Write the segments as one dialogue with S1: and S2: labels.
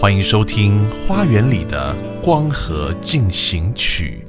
S1: 欢迎收听《花园里的光合进行曲》。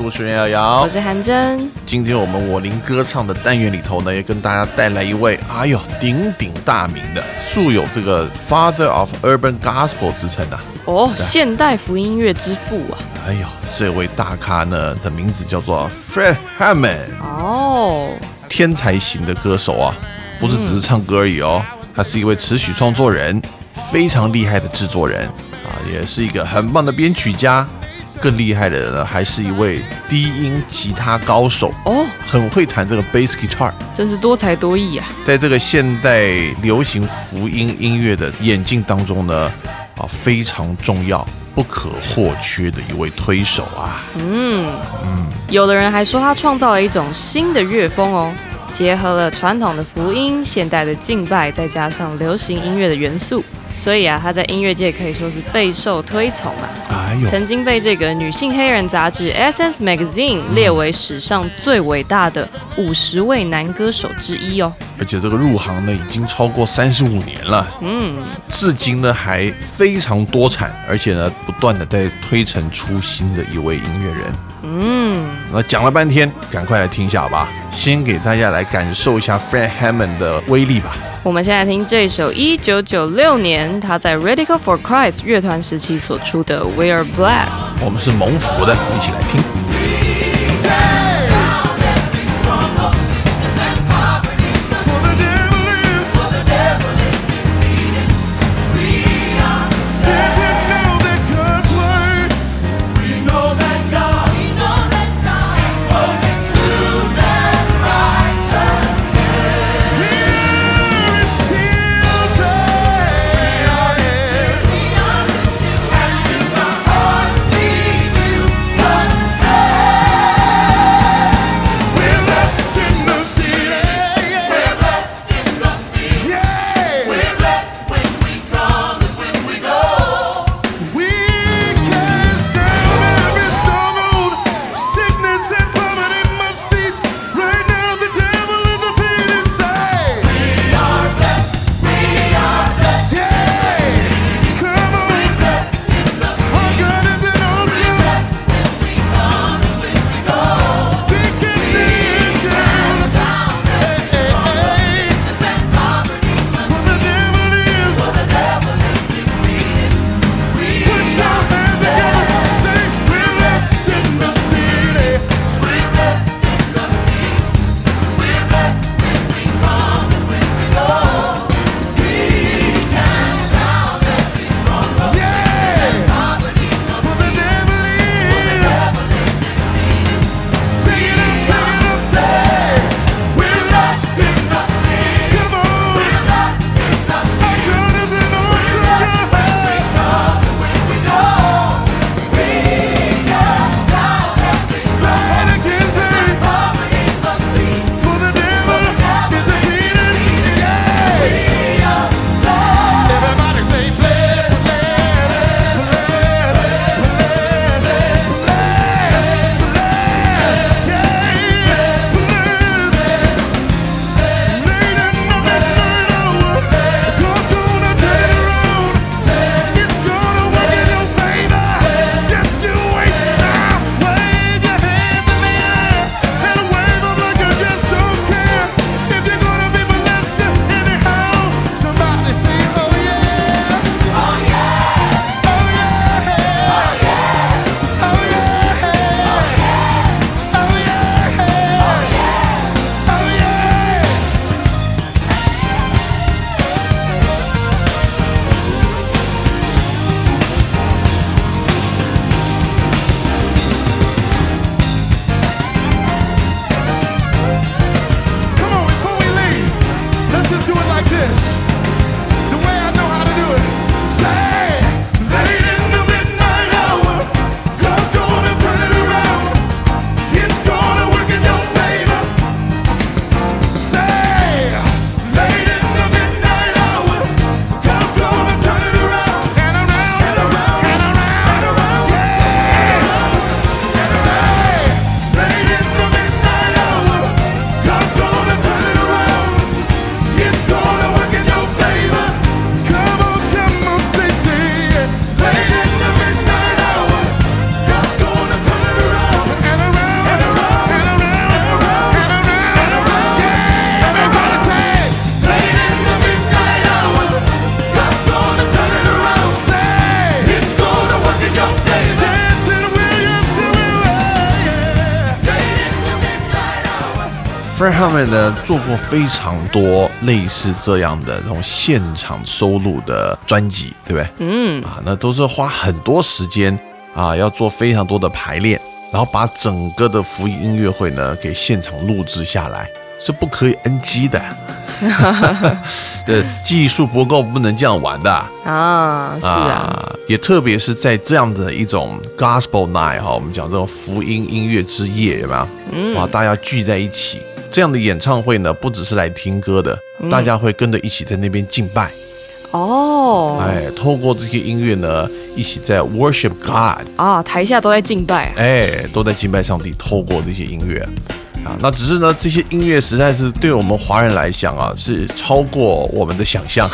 S1: 主持人瑶瑶
S2: 我。是韩真，
S1: 今天我们我灵歌唱的单元里头呢，也跟大家带来一位，哎呦，鼎鼎大名的，素有这个 Father of Urban Gospel 之称啊。
S2: 哦，现代福音乐之父啊，
S1: 哎呦，这位大咖呢的名字叫做 Fred Hammond，
S2: 哦，
S1: 天才型的歌手啊，不是只是唱歌而已哦，他是一位词曲创作人，非常厉害的制作人啊，也是一个很棒的编曲家。更厉害的呢，还是一位低音吉他高手，
S2: 哦，
S1: 很会弹这个 bass guitar。
S2: 真是多才多艺啊，
S1: 在这个现代流行福音音乐的演进当中呢，啊，非常重要、不可或缺的一位推手啊。嗯。嗯。
S2: 有的人还说他创造了一种新的乐风哦，结合了传统的福音、现代的敬拜，再加上流行音乐的元素，所以啊，他在音乐界可以说是备受推崇啊。
S1: 哎呦，
S2: 曾经被这个女性黑人杂志《Essence Magazine》列为史上最伟大的五十位男歌手之一哦。
S1: 而且这个入行呢已经超过三十五年了，
S2: 嗯，
S1: 至今呢还非常多产，而且呢不断的在推陈出新的一位音乐人。
S2: 嗯，
S1: 那讲了半天，赶快来听一下吧。先给大家来感受一下 Fred Hammond 的威力吧。
S2: 我们现在听这首一九九六年他在 Radical for Christ 乐团时期所出的《We Are Blessed》。
S1: 我们是蒙福的，一起来听。非常多类似这样的这种现场收录的专辑，对不对？
S2: 嗯，
S1: 啊，那都是花很多时间啊，要做非常多的排练，然后把整个的福音音乐会呢给现场录制下来，是不可以 NG 的。对，技术不够不能这样玩的。
S2: 啊，是啊，
S1: 也特别是在这样的一种 Gospel Night 哈，我们讲这种福音音乐之夜，有没有？嗯，哇，大家聚在一起，这样的演唱会呢，不只是来听歌的，大家会跟着一起在那边敬拜。
S2: 哦，
S1: 哎，透过这些音乐呢，一起在 worship God，
S2: 啊，台下都在敬拜，
S1: 哎，都在敬拜上帝。透过这些音乐啊，那只是呢，这些音乐实在是对我们华人来讲啊，是超过我们的想象。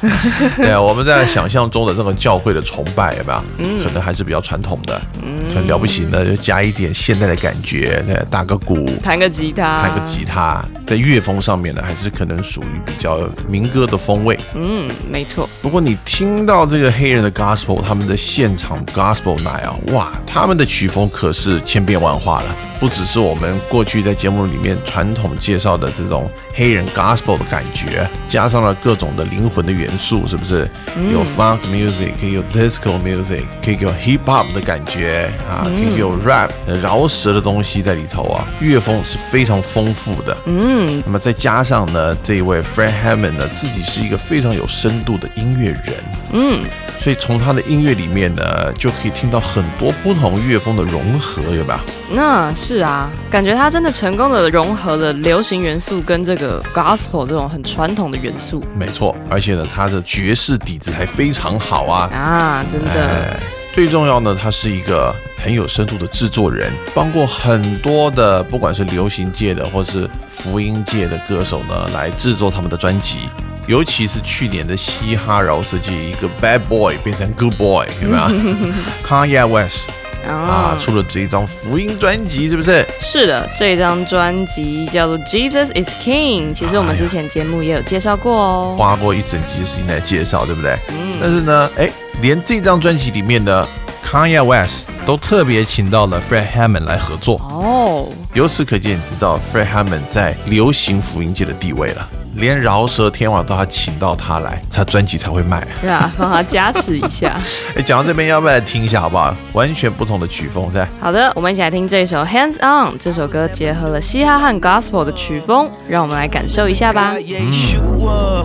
S1: 对啊，我们在想象中的这个教会的崇拜有没有？嗯，可能还是比较传统的，嗯，很了不起呢，就加一点现代的感觉，对，打个鼓，
S2: 弹个吉他，
S1: 弹个吉他，在乐风上面呢，还是可能属于比较民歌的风味。
S2: 嗯，没错。
S1: 不过你听到这个黑人的 gospel，他们的现场 gospel night 啊，哇，他们的曲风可是千变万化了，不只是我们过去在节目里面传统介绍的这种黑人 gospel 的感觉，加上了各种的灵魂的元素，是不是？有 funk music，可以有 disco music，可以有 hip hop 的感觉啊，可以有 rap 饶舌的东西在里头啊，乐风是非常丰富的。
S2: 嗯，
S1: 那么再加上呢，这一位 Fred Hammond 呢，自己是一个非常有深度的音乐人，
S2: 嗯，
S1: 所以从他的音乐里面呢，就可以听到很多不同乐风的融合，有没有？
S2: 那是啊，感觉他真的成功的融合了流行元素跟这个 gospel 这种很传统的元素
S1: 没错，而且呢，他的爵士底子还非常好啊。
S2: 啊，真的，
S1: 哎，最重要呢，他是一个很有深度的制作人，帮过很多的不管是流行界的或是福音界的歌手呢，来制作他们的专辑。尤其是去年的嘻哈饶舌界，一个 bad boy 变成 good boy，有没有？Kanye West 啊，
S2: 啊，
S1: 出了这一张福音专辑，是不是？
S2: 是的，这张专辑叫做 Jesus is King，其实我们之前节目也有介绍过哦。
S1: 花过一整集的时间来介绍，对不对？
S2: 嗯
S1: 但是呢，哎，连这张专辑里面的 Kanye West 都特别请到了 Fred Hammond 来合作。
S2: 哦，
S1: 由此可见，你知道 Fred Hammond 在流行福音界的地位了，连饶舌天王都要请到他来，他专辑才会卖。
S2: 对啊，帮他加持一下。
S1: 哎，讲到这边，要不要来听一下好不好？完全不同的曲风，在
S2: 好的，我们一起来听这首 Hands On。这首歌结合了嘻哈和 Gospel 的曲风，让我们来感受一下吧。
S3: Yeshua,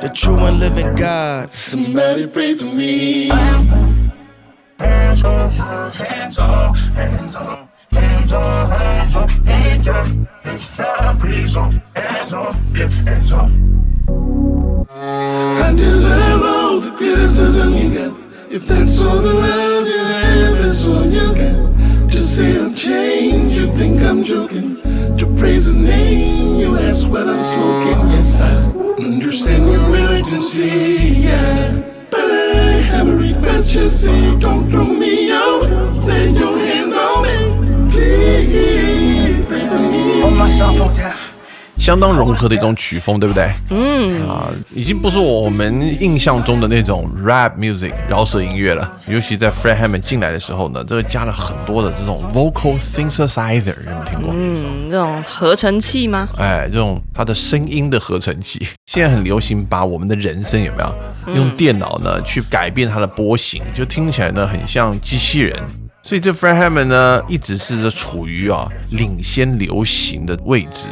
S3: the true and living God.
S4: Somebody pray for me. I deserve all the criticism you get. If that's all the love you have, that's all you get. To say I've changed, you think I'm joking. To praise his name, you ask what I'm smoking. Yes, I understand your reluctancy, yeah. But I have a request, just say don't throw me out. Lay your hands on me, please.
S1: 相当融合的一种曲风，对不对？
S2: 嗯，
S1: 啊，已经不是我们印象中的那种 rap music 饶舌音乐了。尤其在 Fred Hammond 进来的时候呢，这个加了很多的这种 vocal synthesizer，有没有听过？
S2: 嗯，这种合成器吗？
S1: 哎，这种它的声音的合成器，现在很流行，把我们的人声有没有用电脑呢去改变它的波形，就听起来呢很像机器人。所以这 Fred Hammond 呢，一直是处于啊领先流行的位置。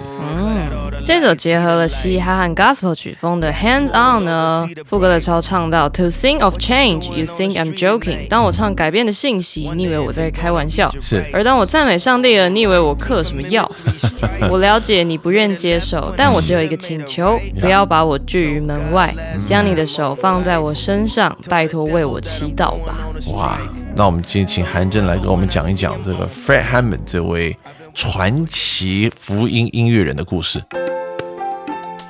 S2: 这首结合了嘻哈和 gospel 曲风的 Hands On 呢，副歌的超唱到 To sing of change, you think I'm joking。当我唱改变的信息，你以为我在开玩笑；
S1: 是
S2: 而当我赞美上帝了，你以为我嗑什么药？我了解你不愿接受，但我只有一个请求，不要把我拒于门外，将你的手放在我身上，拜托为我祈祷吧。
S1: 哇，那我们今天请韩正来跟我们讲一讲这个 Fred Hammond 这位传奇福音音乐人的故事。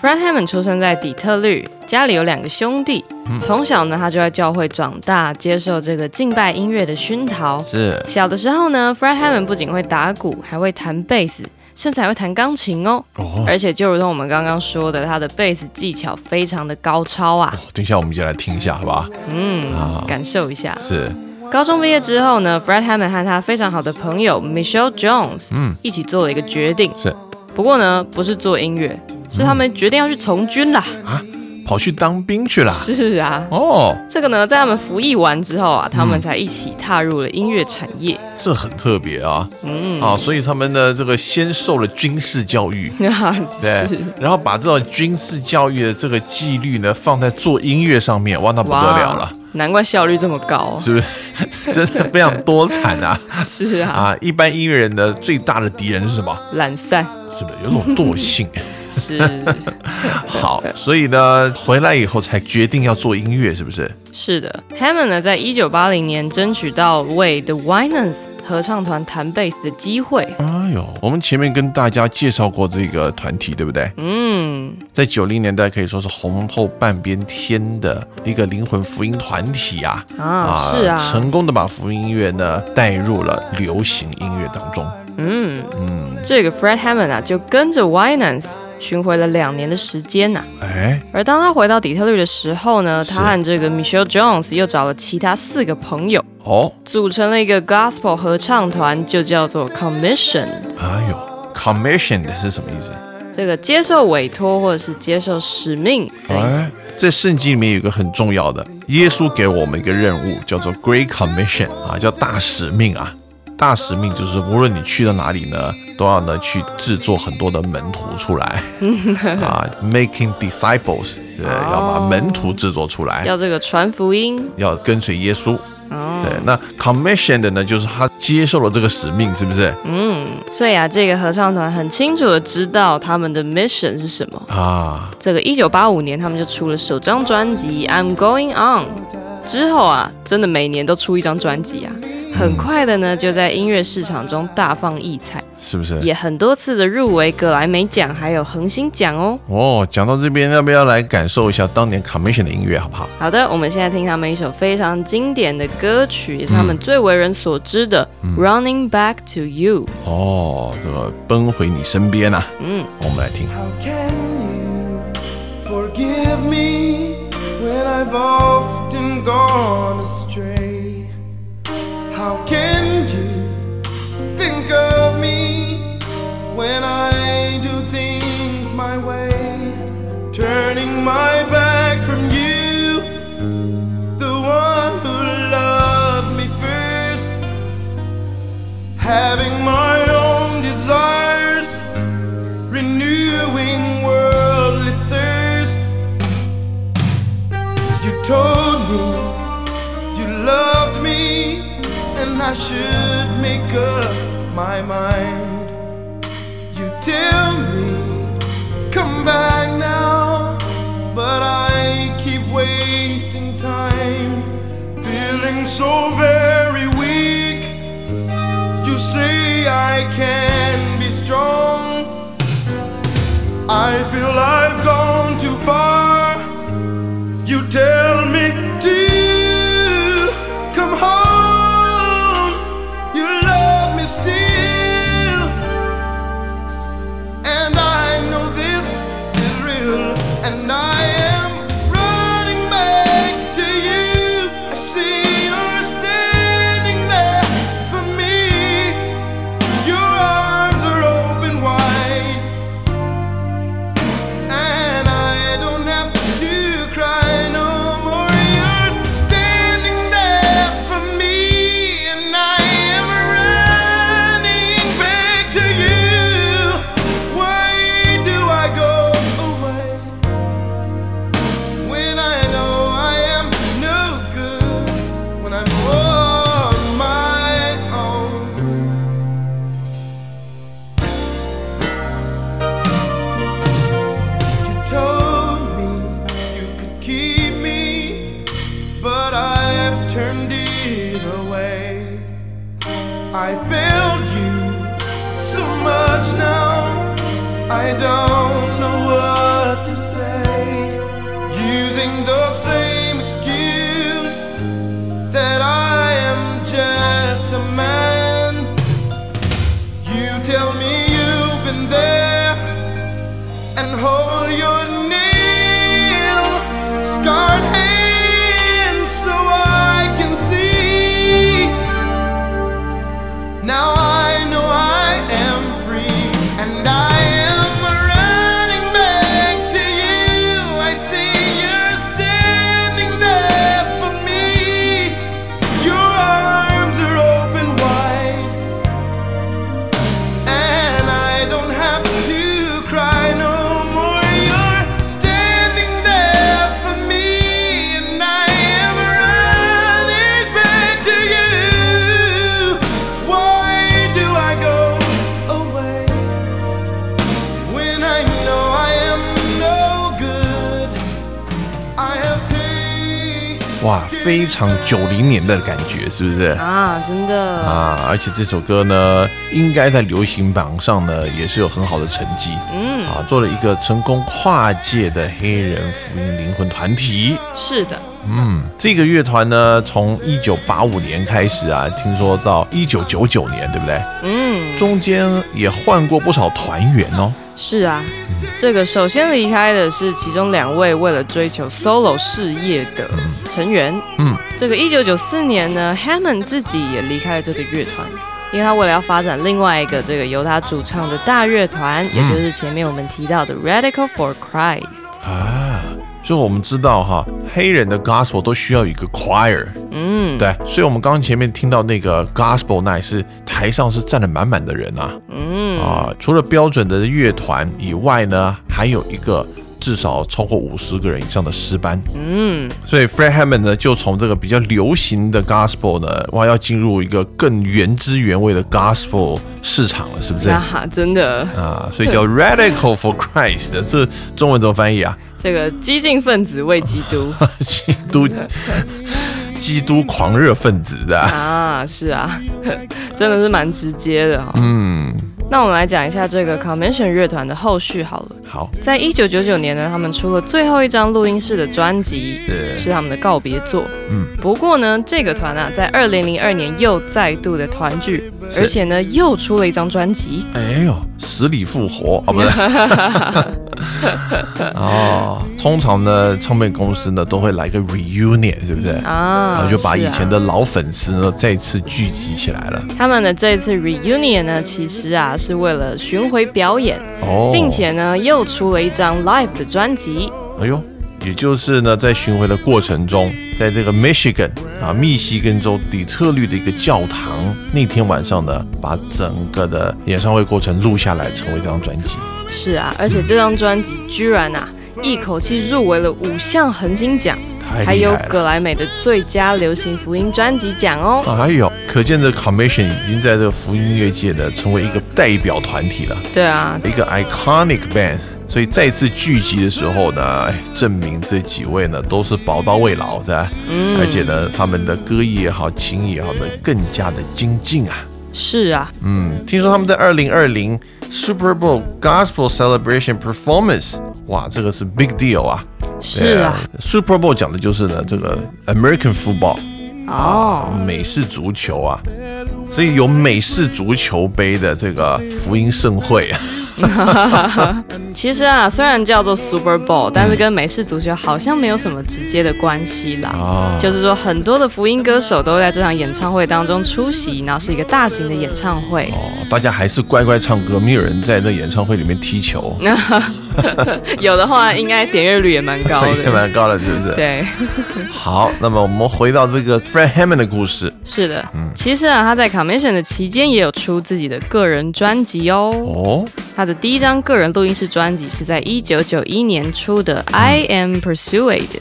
S2: Fred Hammond 出生在底特律，家里有两个兄弟。从小呢，他就在教会长大，接受这个敬拜音乐的熏陶。
S1: 是
S2: 小的时候呢，Fred Hammond 不仅会打鼓，还会弹贝斯，甚至还会弹钢琴哦。
S1: 哦，
S2: 而且就如同我们刚刚说的，他的贝斯技巧非常的高超啊。
S1: 等一下我们就来听一下，好不好？
S2: 嗯
S1: 啊，
S2: 感受一下。
S1: 是
S2: 高中毕业之后呢，Fred Hammond 和他非常好的朋友 Michelle Jones，嗯，一起做了一个决定，
S1: 是，
S2: 不过呢，不是做音乐，是他们决定要去从军啦。啊？
S1: 跑去当兵去啦。
S2: 是啊，
S1: 哦，
S2: 这个呢，在他们服役完之后啊，他们才一起踏入了音乐产业。
S1: 这很特别啊。
S2: 嗯，
S1: 啊，所以他们呢，这个先受了军事教育，对。
S2: 是，
S1: 然后把这种军事教育的这个纪律呢，放在做音乐上面，哇，那不得了了，
S2: 难怪效率这么高，
S1: 是不是？真的非常多产啊！
S2: 是啊，
S1: 啊，一般音乐人的最大的敌人是什么？
S2: 懒散，
S1: 是不是有种惰性？
S2: 是，
S1: 好，所以呢，回来以后才决定要做音乐，是不是？
S2: 是的，Hammond 呢，在一九八零年争取到为 The Winans 合唱团弹贝斯的机会。
S1: 哎呦，我们前面跟大家介绍过这个团体，对不对？
S2: 嗯，
S1: 在九零年代可以说是红透半边天的一个灵魂福音团体啊
S2: 啊，是啊，
S1: 成功的把福音音乐呢带入了流行音乐当中。
S2: 嗯嗯，这个 Fred Hammond 啊，就跟着 Winans。巡回了两年的时间呐，
S1: 哎，
S2: 而当他回到底特律的时候呢，他和这个 Michelle Jones 又找了其他四个朋友，哦，组成了一个 Gospel 合唱团，就叫做 Commission。
S1: 哎呦，Commission 是什么意思？
S2: 这个接受委托或者是接受使命的意思。
S1: 在圣经里面有一个很重要的，耶稣给我们一个任务，叫做 Great Commission 啊，叫大使命啊。大使命就是无论你去到哪里呢，都要呢去制作很多的门徒出来 啊，making disciples，对，要把门徒制作出来，
S2: 要这个传福音，
S1: 要跟随耶稣。哦对，那 commissioned 呢，就是他接受了这个使命，是不是？
S2: 嗯，所以啊，这个合唱团很清楚的知道他们的 mission 是什么啊。这个一九八五年，他们就出了首张专辑《I'm Going On》，之后啊，真的每年都出一张专辑啊。很快的呢，就在音乐市场中大放异彩，
S1: 是不是？
S2: 也很多次的入围格莱美奖，还有恒星奖哦。
S1: 哦，讲到这边，要不要来感受一下当年 Commission 的音乐，好不好？
S2: 好的，我们现在听他们一首非常经典的歌曲，也是他们最为人所知的《Running Back to You》。
S1: 哦，这个奔回你身边啊。嗯，我们来听。How can you think of me when I do things my way? Turning my back from you, the one who loved me first. Having my own desires, renewing worldly thirst. You told I should make up my mind. You tell me, come back now, but I keep wasting time, feeling so very weak. You say I can be strong. I feel I've gone too far. You tell me 非常九零年的感觉，是不是？
S2: 啊，真的
S1: 啊，而且这首歌呢，应该在流行榜上呢也是有很好的成绩。
S2: 嗯，
S1: 啊，做了一个成功跨界的黑人福音灵魂团体。
S2: 是的，
S1: 嗯，这个乐团呢，从一九八五年开始啊，听说到一九九九年，对不对？
S2: 嗯，
S1: 中间也换过不少团员哦。
S2: 是啊，这个首先离开的是其中两位为了追求 solo 事业的成员。
S1: 嗯，
S2: 这个一九九四年呢，Hammond 自己也离开了这个乐团，因为他为了要发展另外一个这个由他主唱的大乐团，也就是前面我们提到的 Radical for Christ。
S1: 啊，就我们知道哈，黑人的 gospel 都需要一个 choir，
S2: 嗯，
S1: 对，所以我们刚刚前面听到那个 gospel，Night 是台上是站了满满的人啊。
S2: 嗯，
S1: 啊，除了标准的乐团以外呢，还有一个至少超过五十个人以上的诗班。
S2: 嗯，
S1: 所以 Fred Hammond 呢，就从这个比较流行的 gospel 呢，哇，要进入一个更原汁原味的 gospel 市场了，是不是？
S2: 啊，真的，
S1: 啊，所以叫 Radical for Christ，这中文怎么翻译啊？
S2: 这个激进分子为基督
S1: 基督基督狂热分子的。
S2: 啊，是啊，真的是蛮直接的哈、
S1: 嗯，
S2: 那我们来讲一下这个 Convention 乐团的后续好了。
S1: 好，
S2: 在一九九九年呢，他们出了最后一张录音室的专辑，是他们的告别作。
S1: 嗯，
S2: 不过呢，这个团啊，在二零零二年又再度的团聚，而且呢，又出了一张专辑。
S1: 哎呦，死里复活啊，不是？哦，通常呢，唱片公司呢都会来个 reunion，是不是？然
S2: 啊，
S1: 后就把以前的老粉丝呢再次聚集起来了。
S2: 他们的这次 reunion 呢，其实啊是为了巡回表演，
S1: 哦，
S2: 并且呢又出了一张 live 的专辑。
S1: 哎呦，也就是呢，在巡回的过程中，在这个 Michigan 啊，密西根州底特律的一个教堂，那天晚上呢，把整个的演唱会过程录下来，成为这张专辑。
S2: 是啊，而且这张专辑居然啊一口气入围了五项恒星奖，还有！格莱美的最佳流行福音专辑奖哦。
S1: 哎呦，可见这 Commission 已经在这个福音乐界呢，成为一个代表团体了，
S2: 对啊，
S1: 一个 iconic band。所以再次聚集的时候呢，哎，证明这几位呢都是宝刀未老，是吧？
S2: 嗯
S1: 而且呢，他们的歌艺也好，琴艺也好呢，更加的精进啊。
S2: 是啊，
S1: 嗯，听说他们在二零二零 Super Bowl Gospel Celebration Performance，哇，这个是 big deal 啊！
S2: 是
S1: 对
S2: 啊
S1: ，，Super Bowl 讲的就是呢这个 American football
S2: 哦，
S1: 美式足球啊，所以有美式足球杯的这个福音盛会啊。
S2: 其实啊，虽然叫做 Super Bowl，但是跟美式足球好像没有什么直接的关系啦。
S1: 啊，
S2: 就是说，很多的福音歌手都会在这场演唱会当中出席，然后是一个大型的演唱会。
S1: 哦，大家还是乖乖唱歌，没有人在那演唱会里面踢球，
S2: 有的话，应该点阅率也蛮高
S1: 也
S2: 的。
S1: 蛮高的，是不是？
S2: 对，
S1: 好，那么我们回到这个 Fred Hammond 的故事
S2: 是的。嗯其实啊，他在 Commission 的期间也有出自己的个人专辑哦。
S1: 哦，
S2: 他的第一张个人录音室专辑是在一九九一年出的《I Am Persuaded》，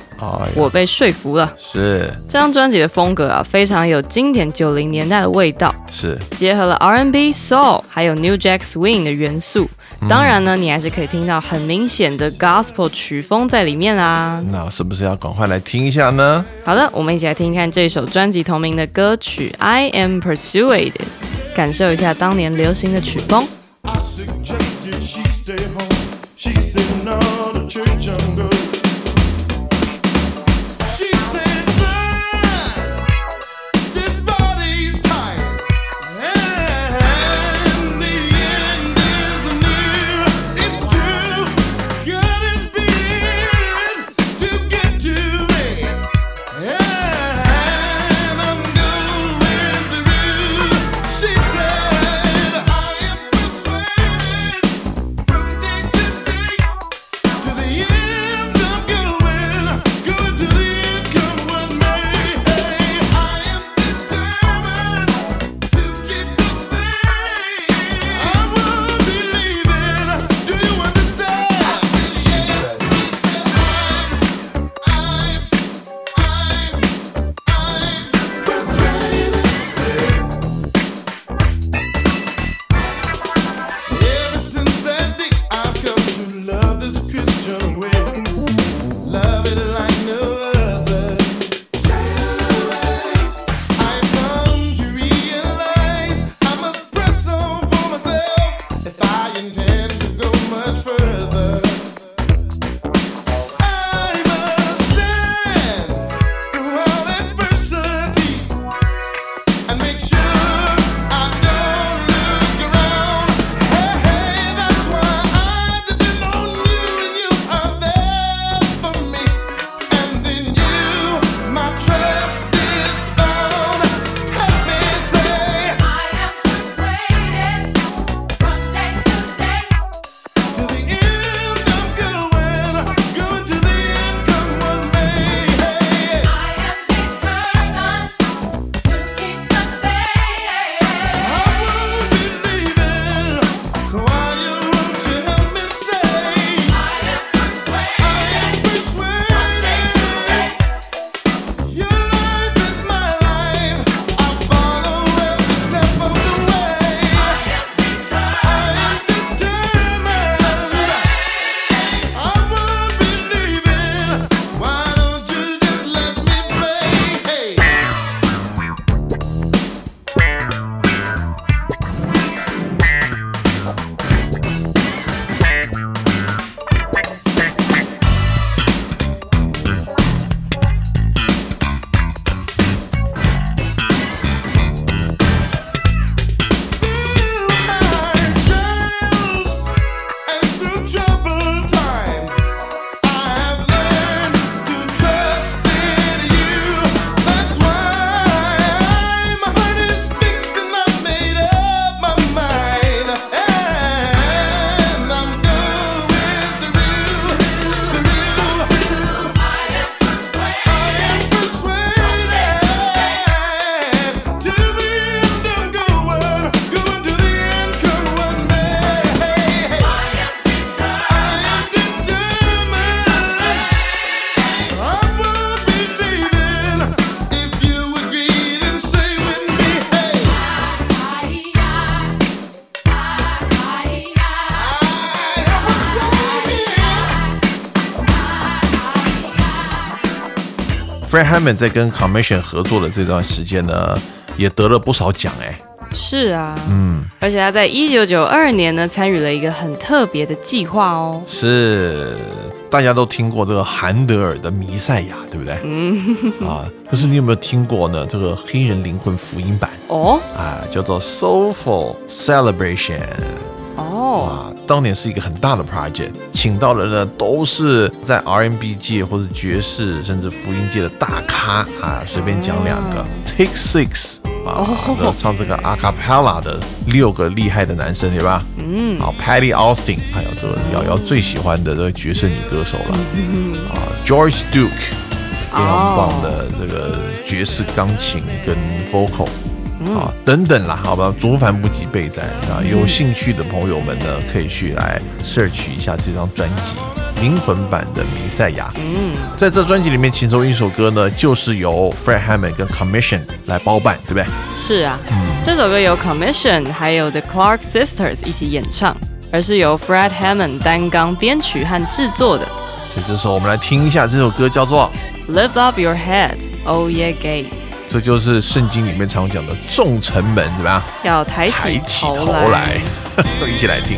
S2: 我被说服了。
S1: 是
S2: 这张专辑的风格啊，非常有经典九零年代的味道，
S1: 是，
S2: 结合了 R&B、Soul 还有 New Jack Swing 的元素。当然呢，你还是可以听到很明显的 Gospel 曲风在里面啦。
S1: 那是不是要赶快来听一下呢？
S2: 好的，我们一起来听一看这首专辑同名的歌曲《I Am Persuaded》，感受一下当年流行的曲风。
S4: Church to go much further.
S1: Fred Hammond 在跟 Commission 合作的这段时间呢，也得了不少奖哎。
S2: 是啊，嗯，而且他在一九九二年呢，参与了一个很特别的计划哦。
S1: 是，大家都听过这个韩德尔的《弥赛亚》，对不对？嗯。啊，可是你有没有听过呢？这个黑人灵魂福音版
S2: 哦，
S1: 啊，叫做 Soulful Celebration。
S2: 哦，
S1: 啊，当年是一个很大的 project，请到的呢都是在 R&B 界或者爵士甚至福音界的大咖啊，随便讲两个，Take Six 啊，那唱这个 a cappella 的六个厉害的男生，对吧？嗯，好，Patty Austin，还有这个瑶瑶最喜欢的这个爵士女歌手了，嗯啊，George Duke，非常棒的这个爵士钢琴跟 vocal。啊，等等啦，好吧，竹凡不及备载啊！有兴趣的朋友们呢，可以去来 search 一下这张专辑《灵魂版的弥赛亚》。嗯，在这专辑里面，其中一首歌呢，就是由 Fred Hammond 跟 Commission 来包办，对不对？
S2: 是啊，这首歌由 Commission 还有 The Clark Sisters 一起演唱，而是由 Fred Hammond 单纲编曲和制作的。
S1: 所以这时候我们来听一下这首歌，叫做
S2: Lift Up Your Heads, O Ye Gates。
S1: 这就是圣经里面常讲的众城门，怎么样？
S2: 要抬起
S1: 头
S2: 头
S1: 来，一起来听。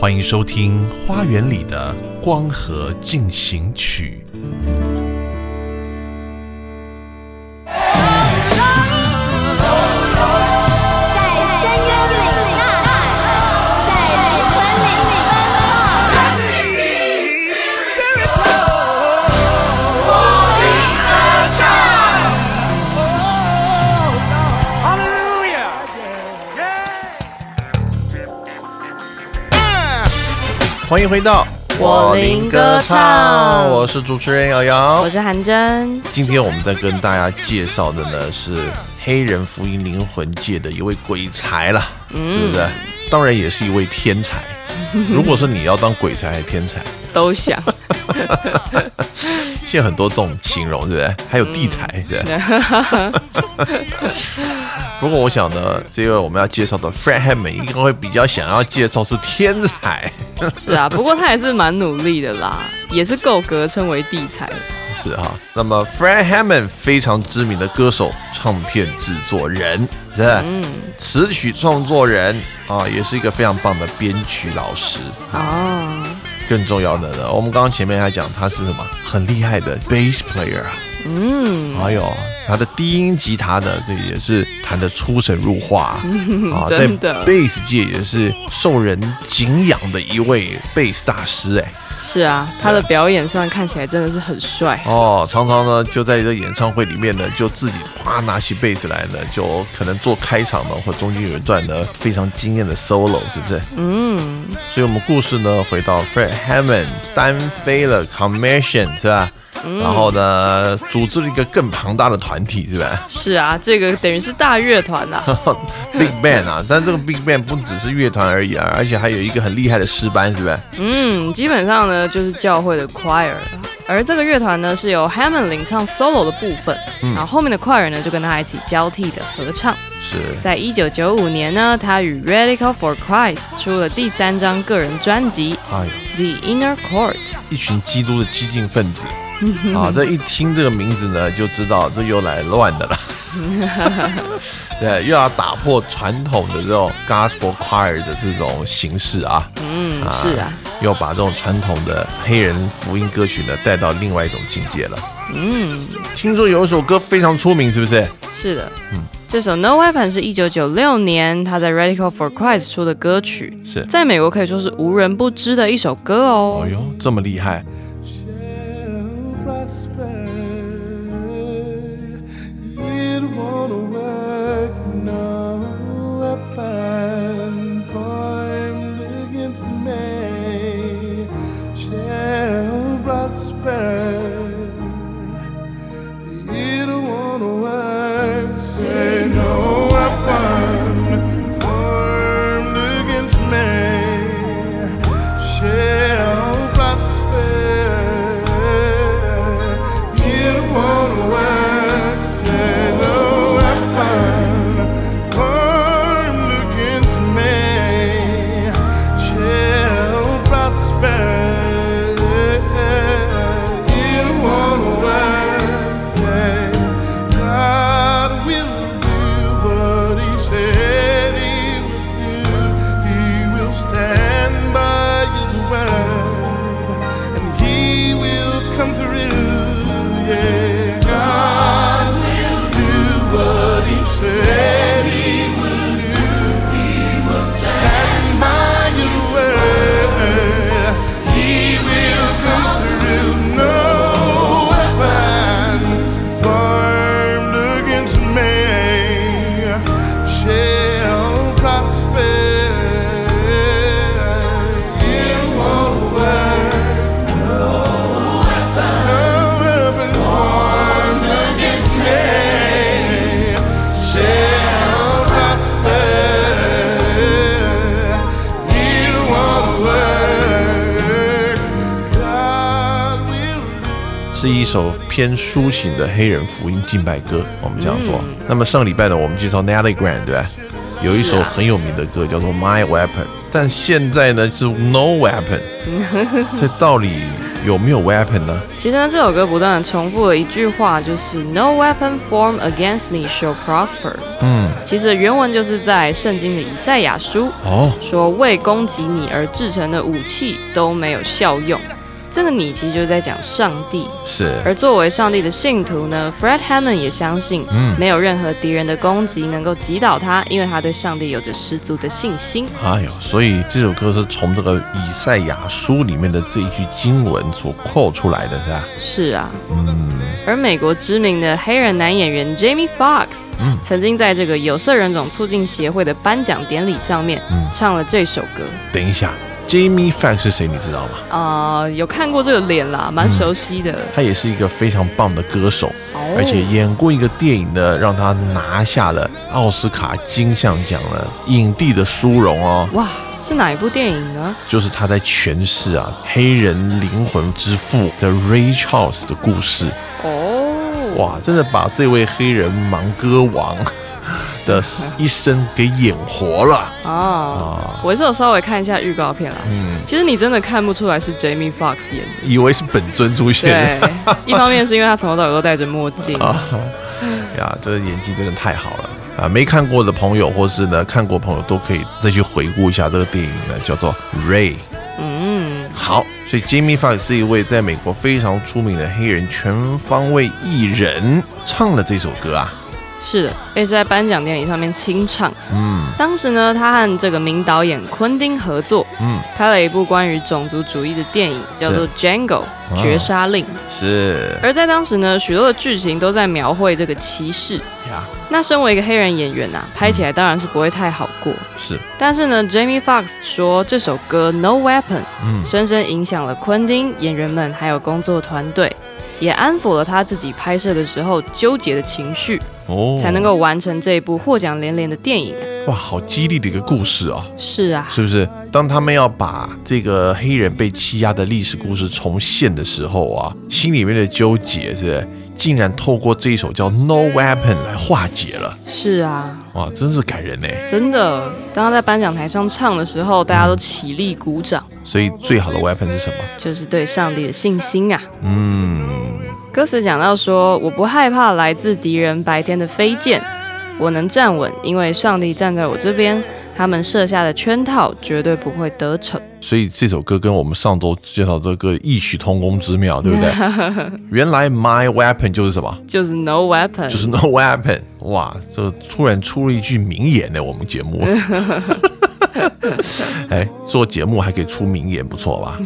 S1: 欢迎收听《花园里的光合进行曲》。欢迎回到
S2: 我林歌唱
S1: 我是主持人瑶瑶
S2: 我。是韩真，
S1: 今天我们在跟大家介绍的呢是黑人福音灵魂界的一位鬼才啦，是不是？当然也是一位天才。如果说你要当鬼才还是天才，
S2: 都想
S1: 现在很多这种形容，对不对？还有地才，对不对？不过我想呢，这个我们要介绍的 Fred Hammond 应该会比较想要介绍是天才，
S2: 是啊，不过他也是蛮努力的啦，也是够格称为地才。
S1: 是哈。那么 Fred Hammond 非常知名的歌手、唱片制作人，是吧？
S2: 嗯，
S1: 词曲创作人啊，也是一个非常棒的编曲老师。
S2: 哦，
S1: 更重要的呢，我们刚刚前面还讲他是什么很厉害的 bass player 啊，
S2: 嗯，
S1: 还有他的低音吉他呢这也是弹得出神入化。啊，在 bass 界也是受人敬仰的一位 bass 大师哎。
S2: 是啊，他的表演上看起来真的是很帅。
S1: 哦，常常呢就在这演唱会里面呢，就自己啪拿起贝斯来呢，就可能做开场呢，或中间有一段呢非常惊艳的 solo，是不是？
S2: 嗯，
S1: 所以我们故事呢回到 Fred Hammond 单飞了 Commission 是吧？然后呢，组织了一个更庞大的团体，是吧
S2: 是啊，这个等于是大乐团啦。
S1: Big Band 啊，但这个 Big Band 不只是乐团而已啊，而且还有一个很厉害的诗班，是吧？
S2: 嗯，基本上呢就是教会的 choir，而这个乐团呢是由 Hammond 领唱 solo 的部分，然后后面的 choir 呢就跟他一起交替的合唱。
S1: 是
S2: 在一九九五年呢，他与 Radical for Christ 出了第三张个人专辑
S1: 哎，《
S2: The Inner Court》。
S1: 一群基督的激进分子 啊！这一听这个名字呢，就知道这又来乱的了。对，又要打破传统的这种 gospel choir 的这种形式啊，
S2: 嗯，是啊，
S1: 又把这种传统的黑人福音歌曲呢带到另外一种境界了。
S2: 嗯，
S1: 听说有一首歌非常出名，是不是？
S2: 是的。这首《No Weapon》是一九九六年他在 Radical for Christ 出的歌曲，
S1: 是。
S2: 在美国可以说是无人不知的一首歌哦
S1: 哦。哟，这么厉害！偏抒情的黑人福音敬拜歌，我们这样说。那么上礼拜呢，我们介绍 Nelly Grant，对吧？有一首很有名的歌叫做《My Weapon》，但现在呢是 No Weapon，所以到底有没有 Weapon 呢？
S2: 其实呢，这首歌不断的重复了一句话，就是 No weapon formed against me shall prosper。
S1: 嗯，
S2: 其实原文就是在圣经的以赛亚书
S1: 哦，
S2: 说，为攻击你而制成的武器都没有效用。这个你其实就是在讲上帝，
S1: 是。
S2: 而作为上帝的信徒呢，Fred Hammond 也相信，
S1: 嗯。
S2: 没有任何敌人的攻击能够击倒他，因为他对上帝有着十足的信心。
S1: 哎呦，所以这首歌是从这个以赛亚书里面的这一句经文所扣出来的，是吧？
S2: 是啊，
S1: 嗯，
S2: 而美国知名的黑人男演员 Jamie Foxx，
S1: 嗯。
S2: 曾经在这个有色人种促进协会的颁奖典礼上面，
S1: 嗯。
S2: 唱了这首歌。
S1: 等一下，Jamie Foxx 是谁？你知道吗？
S2: 啊、有看过这个脸啦，蛮熟悉的。
S1: 他也是一个非常棒的歌手，
S2: 哦
S1: 而且演过一个电影呢，让他拿下了奥斯卡金像奖了影帝的殊荣哦。
S2: 哇，是哪一部电影呢？
S1: 就是他在诠释啊黑人灵魂之父的 Ray Charles 的故事。
S2: 哦，
S1: 哇，真的把这位黑人盲歌王的一生给演活了。
S2: 啊，我是有稍微看一下预告片啦。
S1: 嗯，
S2: 其实你真的看不出来是 Jamie Foxx 演的。
S1: 以为是本尊出现
S2: 对，一方面是因为他从头到尾都戴着墨镜，
S1: 啊。呀，这个演技真的太好了啊！没看过的朋友，或是呢看过朋友，都可以再去回顾一下这个电影呢，叫做《Ray》。
S2: 嗯，
S1: 好，所以 Jamie Foxx 是一位在美国非常出名的黑人全方位艺人，唱了这首歌啊。
S2: 是的，而且是在颁奖典礼上面清唱。
S1: 嗯。
S2: 当时呢，他和这个名导演昆汀合作，
S1: 嗯，
S2: 拍了一部关于种族主义的电影，叫做《Django》绝杀令。
S1: 是。
S2: 而在当时呢，许多的剧情都在描绘这个歧视。
S1: 呀，
S2: 那身为一个黑人演员啊，拍起来当然是不会太好过。
S1: 是。
S2: 但是呢，Jamie Foxx 说这首歌《No Weapon》
S1: 嗯。
S2: 深深影响了昆汀、演员们还有工作团队，也安抚了他自己拍摄的时候纠结的情绪，
S1: 哦，
S2: 才能够完成这一部获奖连连的电影啊。
S1: 哇，好激励的一个故事啊。
S2: 是啊，
S1: 是不是？当他们要把这个黑人被欺压的历史故事重现的时候啊，心里面的纠结是不是竟然透过这一首叫《No Weapon》来化解了。
S2: 是啊，
S1: 哇，真是感人呢。
S2: 真的。当他在颁奖台上唱的时候，大家都起立鼓掌，
S1: 所以最好的 weapon 是什么？
S2: 就是对上帝的信心啊。
S1: 嗯，
S2: 歌词讲到说：“我不害怕来自敌人白天的飞剑，我能站稳，因为上帝站在我这边。他们设下的圈套绝对不会得逞。
S1: 所以这首歌跟我们上周介绍这个异曲同工之妙，对不对？原来 My Weapon 就是什么？
S2: 就是 No Weapon，
S1: 就是 No Weapon。哇，这突然出了一句名言呢，我们节目。哎，做节目还可以出名言，不错吧？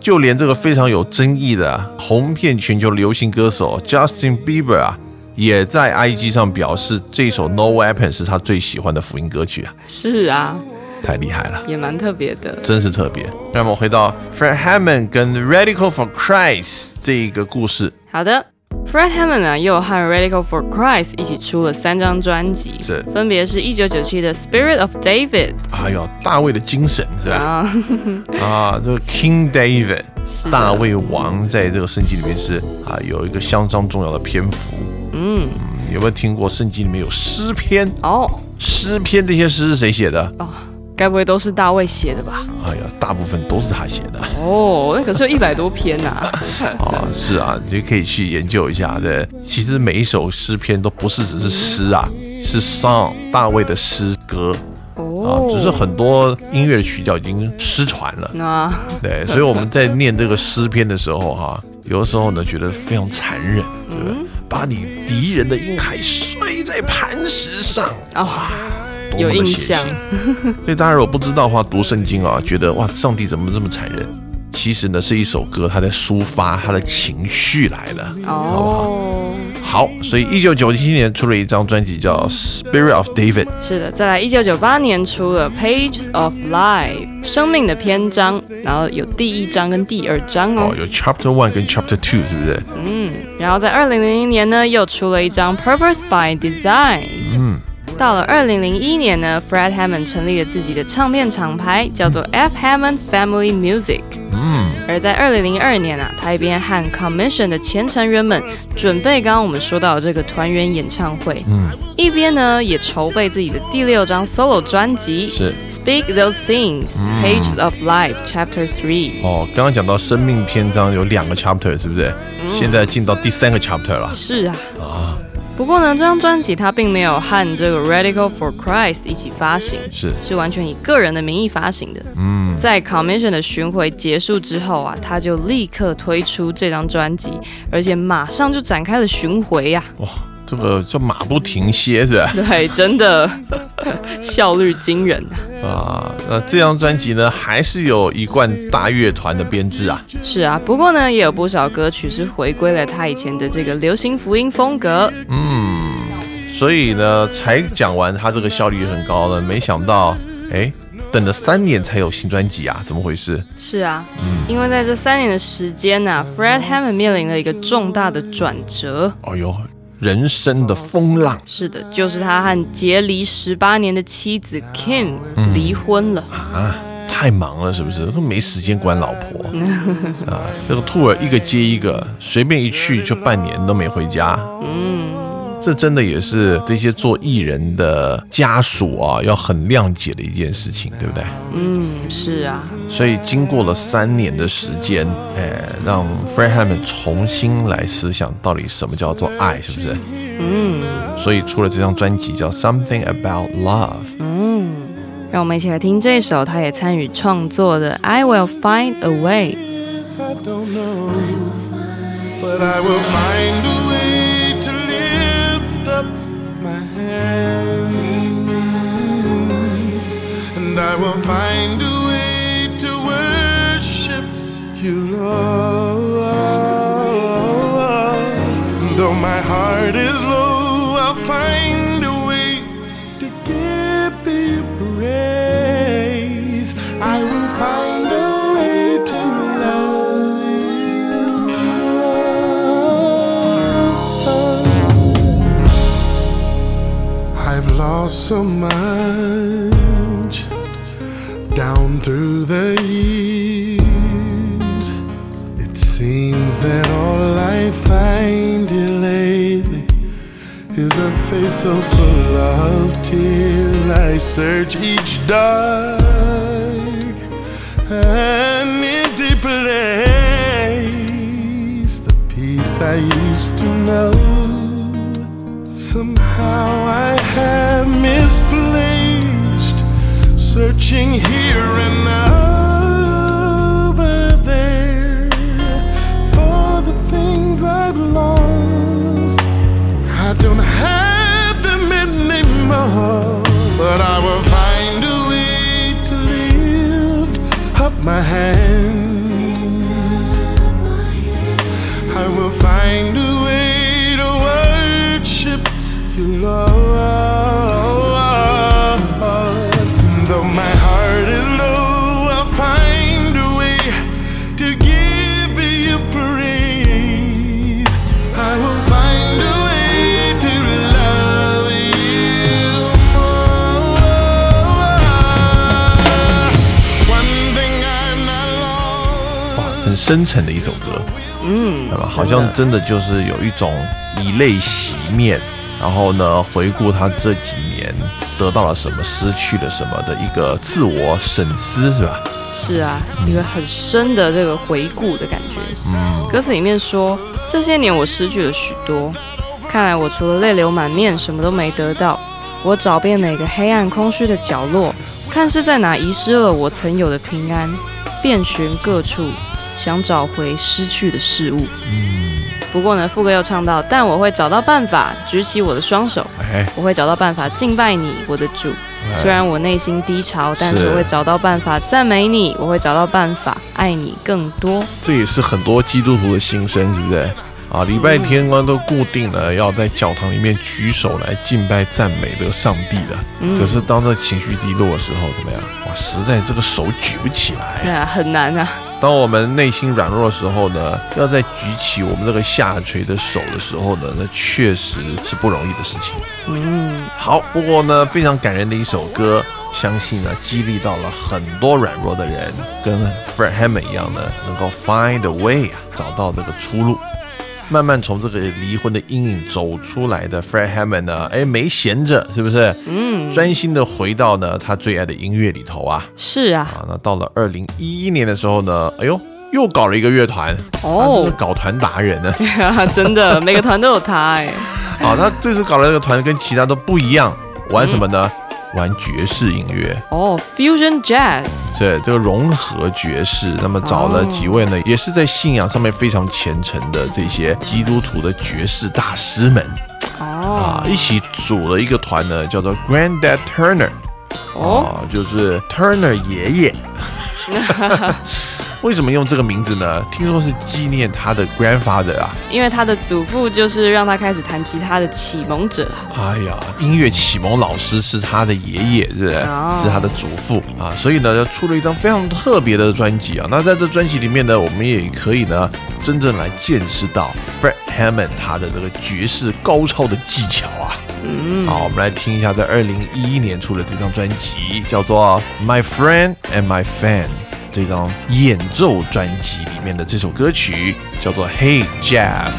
S1: 就连这个非常有争议的啊红遍全球流行歌手 Justin Bieber 啊，也在 IG 上表示这首 No Weapon 是他最喜欢的福音歌曲啊，
S2: 是啊，
S1: 太厉害了。
S2: 也蛮特别的。
S1: 真是特别。让我们回到 Fred Hammond 跟 Radical for Christ 这一个故事，
S2: 好的，Fred Hammond 呢又和 Radical for Christ 一起出了三张专辑，
S1: 是
S2: 分别是一九九七的 Spirit of David
S1: 哎呦，大卫的精神是吧？
S2: 啊，
S1: 啊，这个 King David
S2: 是
S1: 大卫王在这个圣经里面是啊有一个相当重要的篇幅。
S2: 嗯，
S1: 嗯有没有听过圣经里面有诗篇？
S2: 哦，
S1: 诗篇这些诗是谁写的？
S2: 该不会都是大卫写的吧？
S1: 哎呀，大部分都是他写的。
S2: 哦，那可是有一百多篇呐、
S1: 啊，是啊，你可以去研究一下。对，其实每一首诗篇都不是只是诗啊，是 song 大卫的诗歌啊
S2: 哦，，
S1: 只是很多音乐的曲调已经失传了。
S2: 那
S1: 对，所以我们在念这个诗篇的时候哈、有的时候呢觉得非常残忍，对不对？把你敌人的婴孩摔在磐石上，
S2: 哦，
S1: 多么
S2: 有印
S1: 的血
S2: 象
S1: 腥。所以大家如果不知道的话，读圣经啊，觉得哇，上帝怎么这么残忍？其实呢，是一首歌，他在抒发他的情绪来了，好不好？
S2: 哦，
S1: 好，所以一九九七年出了一张专辑叫《Spirit of David》，
S2: 是的，再来一九九八年出了《Pages of Life》生命的篇章，然后有第一章跟第二章哦
S1: 哦，，有 Chapter One 跟 Chapter Two，是不是？
S2: 嗯，然后在二零零一年呢又出了一张《Purpose by Design》。
S1: 嗯，
S2: 到了二零零一年呢，Fred Hammond 成立了自己的唱片厂牌，叫做 F Hammond Family Music。
S1: 嗯，
S2: 而在二零零二年啊，他一边和 Commission 的前成员们准备刚刚我们说到的这个团圆演唱会，
S1: 嗯，
S2: 一边呢也筹备自己的第六张 solo 专辑
S1: 是。
S2: Speak Those Things、Page of Life Chapter Three。
S1: 哦，刚刚讲到生命篇章有两个 chapter，是不是？现在进到第三个 chapter 了。
S2: 是啊，
S1: 啊，
S2: 不过呢，这张专辑它并没有和这个 Radical for Christ 一起发行，
S1: 是，
S2: 是完全以个人的名义发行的。
S1: 嗯，
S2: 在 Commission 的巡回结束之后啊，他就立刻推出这张专辑，而且马上就展开了巡回呀、
S1: 哇，这个叫马不停歇，是吧？
S2: 对，真的 效率惊人啊！
S1: 啊，那这张专辑呢，还是有一贯大乐团的编制啊。
S2: 是啊，不过呢，也有不少歌曲是回归了他以前的这个流行福音风格。
S1: 嗯，所以呢，才讲完他这个效率很高的，没想到，哎，等了三年才有新专辑啊，怎么回事？
S2: 是啊，因为在这三年的时间呢、f r e d Hammond 面临了一个重大的转折。
S1: 哎呦，人生的风浪
S2: 是的，就是他和结离十八年的妻子 Kim 离婚了。
S1: 啊，太忙了，是不是？都没时间管老婆 啊。这个 tour 一个接一个，随便一去就半年都没回家。嗯，这真的也是这些做艺人的家属啊，要很谅解的一件事情，对不对？
S2: 嗯，是啊，
S1: 所以经过了三年的时间，哎，让 Fred Hammond 重新来思想到底什么叫做爱，是不是？嗯。所以出了这张专辑叫《Something About Love》。
S2: 嗯让我们一起来听这首他也参与创作的《I Will Find a Way》。
S4: I don't know, but I will find a and I will find a way to worship you, Lord. Though my heart is low, I'll find a way to give you praise. I will find a way to love you. I've lost so much through the years. It seems that all I find here lately is a face so full of tears. I search each dark and empty place, the peace I used to know. Somehow I have misplaced, searching here and over there for the things I've lost. I don't have them anymore, but I will find a way to lift up my hands.
S1: 深沉的一首歌，嗯，对吧？好像真的就是有一种以泪洗面，然后呢，回顾他这几年得到了什么，失去了什么的一个自我审思，是吧？
S2: 是啊，一个很深的这个回顾的感觉。嗯，歌词里面说，这些年我失去了许多，看来我除了泪流满面，什么都没得到。我找遍每个黑暗空虚的角落，看是在哪遗失了我曾有的平安，遍寻各处，想找回失去的事物。嗯，不过呢，副歌又唱到，但我会找到办法，举起我的双手，
S1: 哎，
S2: 我会找到办法敬拜你，我的主。虽然我内心低潮，但是
S1: 是
S2: 我会找到办法赞美你，我会找到办法爱你更多。
S1: 这也是很多基督徒的心声，是不是？啊，礼拜天呢都固定了要在教堂里面举手来敬拜赞美这个上帝的。可是当这情绪低落的时候，怎么样？哇，实在这个手举不起来
S2: 对。啊，很难啊。
S1: 当我们内心软弱的时候呢，要再举起我们这个下垂的手的时候呢，那确实是不容易的事情。嗯，好，不过呢，非常感人的一首歌，相信呢激励到了很多软弱的人，跟 Fred Hammond 一样呢，能够 find a way 啊，找到这个出路。慢慢从这个离婚的阴影走出来的 Fred Hammond 呢，哎，没闲着，是不是？嗯，专心的回到呢他最爱的音乐里头啊。
S2: 是啊，
S1: 啊，那到了二零一一年的时候呢，哎呦，又搞了一个乐团，
S2: 哦
S1: 他是搞团达人呢。
S2: 啊 真的，每个团都有他哎。
S1: 啊，他这次搞了这个团跟其他都不一样，玩什么呢？玩爵士音乐，
S2: 哦，Fusion Jazz，
S1: 对，这个融合爵士。那么找了几位呢，也是在信仰上面非常虔诚的这些基督徒的爵士大师们
S2: 哦
S1: 啊，一起组了一个团呢，叫做 Granddad Turner。
S2: 哦，
S1: 啊，就是 Turner 爷爷。为什么用这个名字呢？听说是纪念他的 grandfather 啊。
S2: 因为他的祖父就是让他开始弹吉他的启蒙者。
S1: 哎呀，音乐启蒙老师是他的爷爷，是不是？
S2: 哦
S1: 是他的祖父啊，所以呢，出了一张非常特别的专辑啊。那在这专辑里面呢，我们也可以呢，真正来见识到 Fred Hammond 他的这个爵士高超的技巧啊。嗯，好，我们来听一下，在二零一一年出的这张专辑，叫做《My Friend and My Fan》。这张演奏专辑里面的这首歌曲叫做《Hey Jeff》。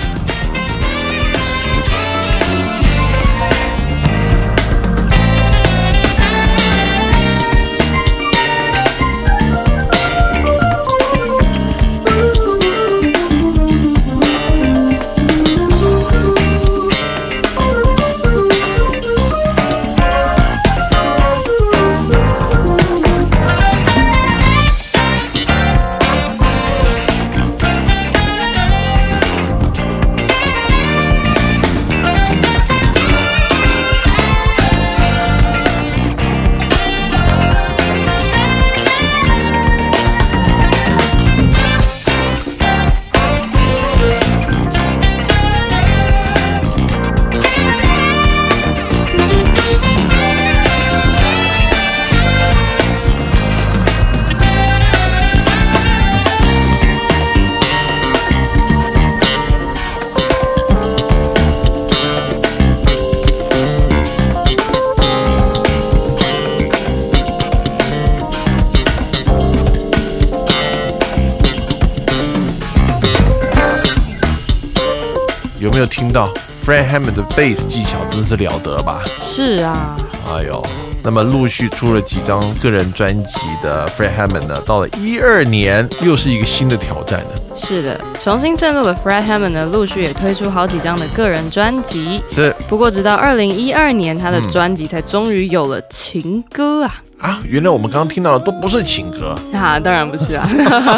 S1: Fred Hammond 的 bass 技巧真是了得吧？
S2: 是啊，
S1: 哎呦，那么陆续出了几张个人专辑的 Fred Hammond 呢，到了一二年又是一个新的挑战了。
S2: 是的，重新振作的 Fred Hammond 呢，陆续也推出好几张的个人专辑。
S1: 是
S2: 不过，直到二零一二年，他的专辑才终于有了情歌啊！
S1: 啊，原来我们刚刚听到的都不是情歌
S2: 啊，当然不是啊，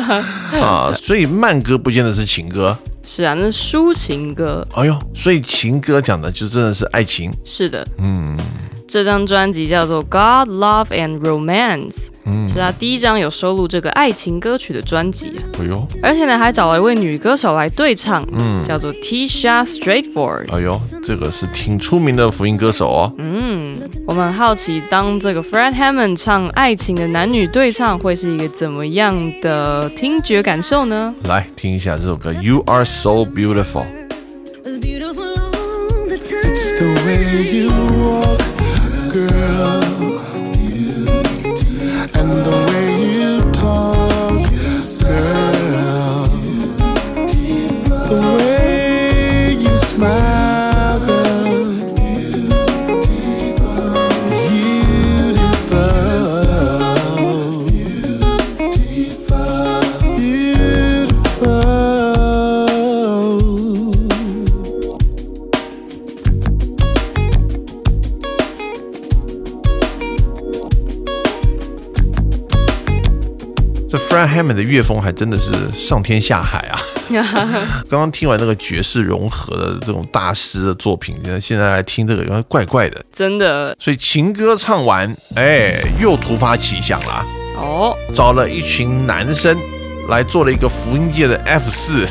S1: 啊，所以慢歌不见得是情歌。
S2: 是啊，那是抒情歌。
S1: 哎呦，所以情歌讲的就真的是爱情。
S2: 是的，嗯，这张专辑叫做《God, Love and Romance》，嗯是他第一张有收录这个爱情歌曲的专辑啊。
S1: 哎呦，
S2: 而且呢，还找了一位女歌手来对唱，嗯，叫做 Tisha Straightforward。
S1: 哎呦，这个是挺出名的福音歌手哦。
S2: 我们很好奇，当这个 Fred Hammond 唱爱情的男女对唱，会是一个怎么样的听觉感受呢？
S1: 来听一下这首歌《You Are So Beautiful》。
S5: was beautiful all the time.
S4: It's the way you walk, girl,
S1: Hammond 的乐风还真的是上天下海啊！刚刚听完那个爵士融合的这种大师的作品，现在来听这个，有点怪怪的。
S2: 真的。
S1: 所以情歌唱完，哎，又突发奇想啦，
S2: 哦，
S1: 找了一群男生来做了一个福音界的 F 四，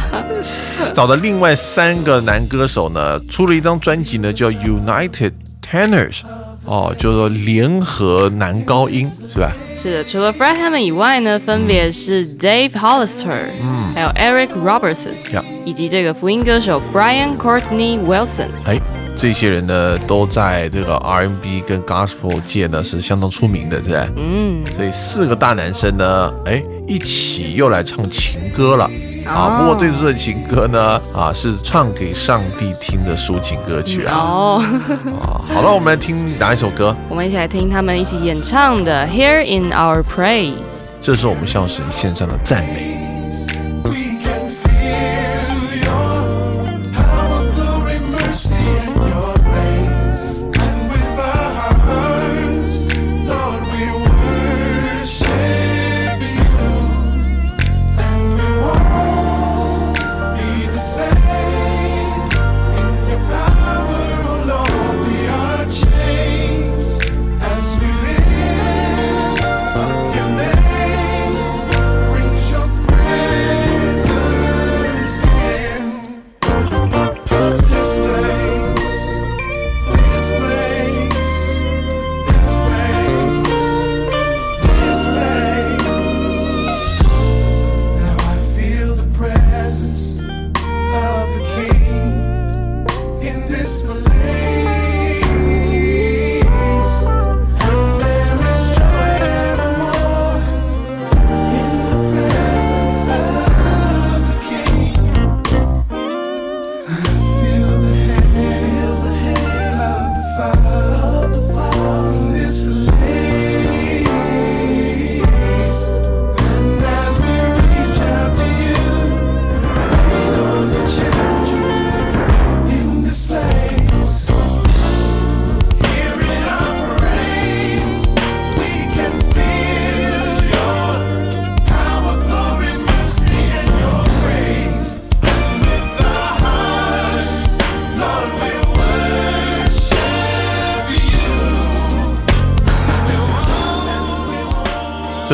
S1: 找的另外三个男歌手呢，出了一张专辑呢，叫 United Tenors，哦，就是说联合男高音，是吧？
S2: 是的，除了 Fred Hammond 以外呢，分别是 Dave Hollister，嗯，还有 Eric Robertson，
S1: 呀
S2: 以及这个福音歌手 Brian Courtney Wilson。
S1: 哎，这些人呢，都在这个 R&B 跟 Gospel 界呢是相当出名的，是吧？
S2: 嗯，
S1: 所以四个大男生呢，哎，一起又来唱情歌了。啊，不过这次的情歌呢，啊，是唱给上帝听的抒情歌曲啊。
S2: 哦，
S1: 啊，好了，我们来听哪一首歌？
S2: 我们一起来听他们一起演唱的《Here in Our Praise》。
S1: 这是我们向神献上的赞美。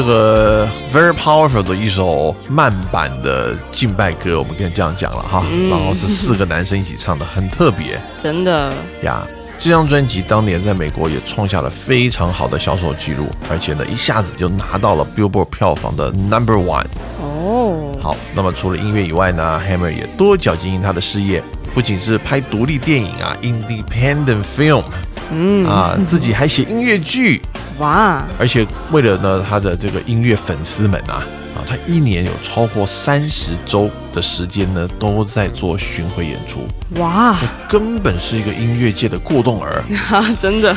S1: 这个 very powerful 的一首慢版的敬拜歌，我们可以这样讲了哈。然后是四个男生一起唱的，很特别
S2: 真的
S1: 呀。这张专辑当年在美国也创下了非常好的销售记录，而且呢，一下子就拿到了 Billboard 票房的 Number One。
S2: 哦，
S1: 好，那么除了音乐以外呢，Hammer 也多角经营他的事业，不仅是拍独立电影啊，independent film，嗯。啊，自己还写音乐剧，
S2: 哇，
S1: 而且为了呢他的这个音乐粉丝们啊，啊，他一年有超过三十周的时间呢都在做巡回演出，
S2: 哇，
S1: 根本是一个音乐界的过动儿。
S2: 啊，真的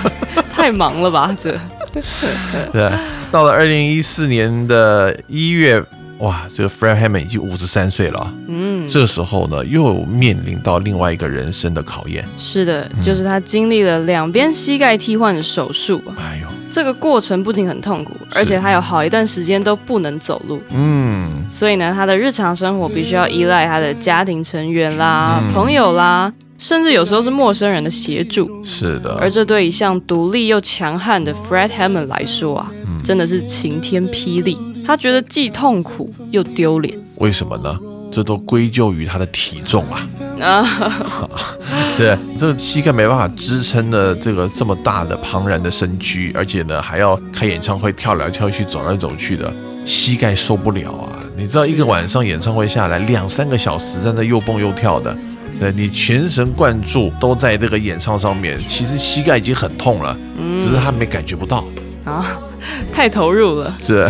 S2: 太忙了吧？这。
S1: 对，到了二零一四年的一月，哇，这个 Fred Hammond 已经五十三岁了，嗯，这时候呢又面临到另外一个人生的考验。
S2: 是的，就是他经历了两边膝盖替换的手术啊。
S1: 哎呦，
S2: 这个过程不仅很痛苦，而且他有好一段时间都不能走路，
S1: 嗯，
S2: 所以呢，他的日常生活必须要依赖他的家庭成员啦、朋友啦，甚至有时候是陌生人的协助。
S1: 是的，
S2: 而这对一向独立又强悍的 Fred Hammond 来说啊，真的是晴天霹雳。他觉得既痛苦又丢脸
S1: 为什么呢？这都归咎于他的体重啊。
S2: 啊！
S1: 对，这个膝盖没办法支撑的这个这么大的庞然的身躯，而且呢还要开演唱会跳来跳去、走来走去的，膝盖受不了啊！你知道一个晚上演唱会下来两三个小时在那又蹦又跳的，对你全神贯注都在这个演唱上面，其实膝盖已经很痛了，只是他没感觉不到。
S2: 啊，太投入了。
S1: 是，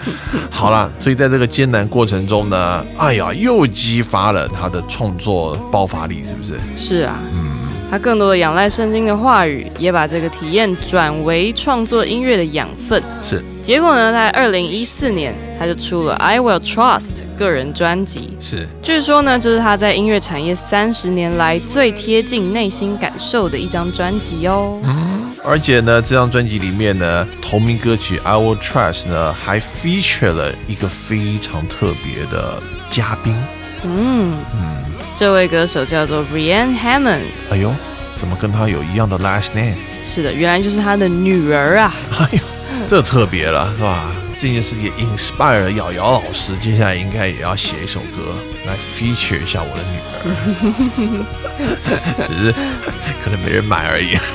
S1: 好了，所以在这个艰难过程中呢，哎呀，又激发了他的创作爆发力，是不是？
S2: 是啊，嗯他更多的仰赖圣经的话语，也把这个体验转为创作音乐的养分。
S1: 是
S2: 结果呢，在二零一四年，他就出了《I Will Trust》个人专辑。
S1: 是，
S2: 据说呢，这是他在音乐产业三十年来最贴近内心感受的一张专辑哦。
S1: 而且呢，这张专辑里面呢，同名歌曲《I Will Trust》呢，还 feature 了一个非常特别的嘉宾。
S2: 嗯嗯这位歌手叫做 Brianne Hammond。
S1: 哎呦，怎么跟他有一样的 last name？
S2: 是的，原来就是他的女儿啊。
S1: 哎呦，这特别了，是吧？这件事也 inspire 了瑶瑶老师，接下来应该也要写一首歌来 feature 一下我的女儿，只是可能没人买而已。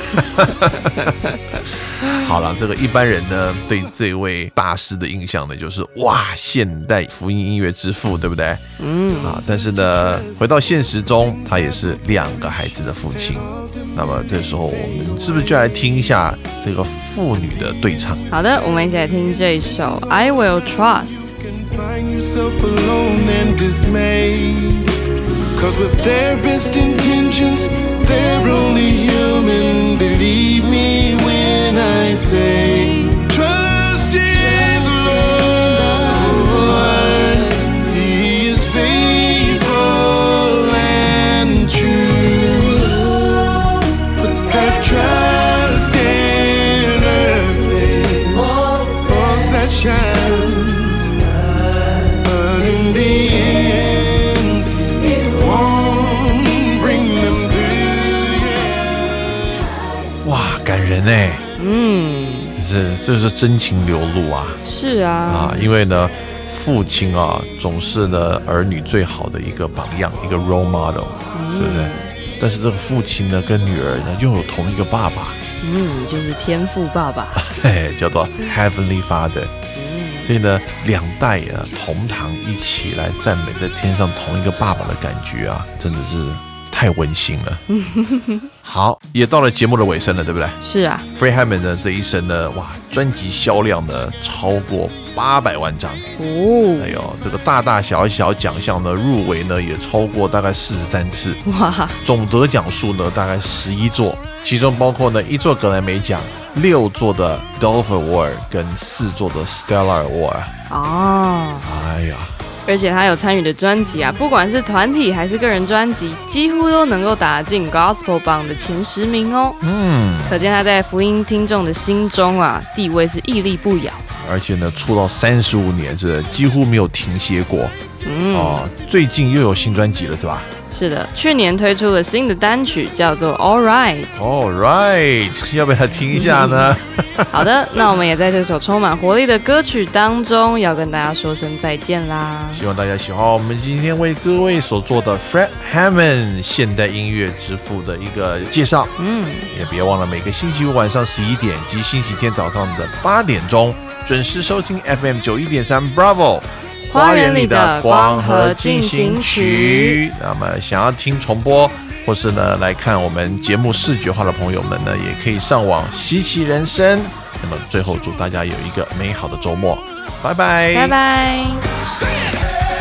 S1: 好了，这个一般人呢对这位大师的印象呢，就是哇，现代福音音乐之父，对不对？嗯啊，但是呢，回到现实中，他也是两个孩子的父亲。那么这时候，我们是不是就来听一下这个父女的对唱？
S2: 好的，我们一起来听这一首《I Will Trust》。
S4: Find yourself alone and dismayed. Cause with their best intentions, they're only human. Believe me when I say, Trust in the Lord. He is faithful and true. That trust in earthly falls that shines.
S1: 感人哎！嗯，是这是真情流露啊
S2: 是啊，
S1: 啊！因为呢，父亲啊总是呢儿女最好的一个榜样，一个 role model，是不是？但是这个父亲呢跟女儿呢拥有同一个爸爸，
S2: 嗯，就是天赋爸爸。
S1: 叫做 Heavenly Father。所以呢，两代啊同堂一起来赞美在天上同一个爸爸的感觉啊，真的是太温馨了。好，也到了节目的尾声了，对不对？
S2: 是啊
S1: ，？Free Hammond 呢这一生呢，哇，专辑销量呢超过八百万张，
S2: 哦，
S1: 哎呦，这个大大小小奖项呢入围呢也超过大概四十三次，
S2: 哇，
S1: 总得奖数呢大概十一座，其中包括呢一座格莱美奖、六座的 Dove Award 跟四座的 Stellar Award。
S2: 哦，
S1: 哎呀，
S2: 而且他有参与的专辑啊，不管是团体还是个人专辑，几乎都能够打进 Gospel 榜的前十名哦。
S1: 嗯，
S2: 可见他在福音听众的心中啊，地位是屹立不摇。
S1: 而且呢，出道三十五年是几乎没有停歇过。
S2: 嗯，
S1: 哦，最近又有新专辑了是吧？
S4: 是的，去年推出了新的单曲，叫做《All Right》。
S1: All right，要不要听一下呢？
S4: 好的，那我们也在这首充满活力的歌曲当中，要跟大家说声再见啦。
S1: 希望大家喜欢我们今天为各位所做的 Fred Hammond 现代音乐之父的一个介绍。
S4: 嗯，
S1: 也别忘了每个星期五晚上十一点及星期天早上的八点钟准时收听 FM 九一点三 Bravo。
S4: 花园里的光和进行曲。
S1: 那么，想要听重播，或是呢来看我们节目视觉化的朋友们呢，也可以上网稀奇人生。那么，最后祝大家有一个美好的周末，拜拜，
S4: 拜拜。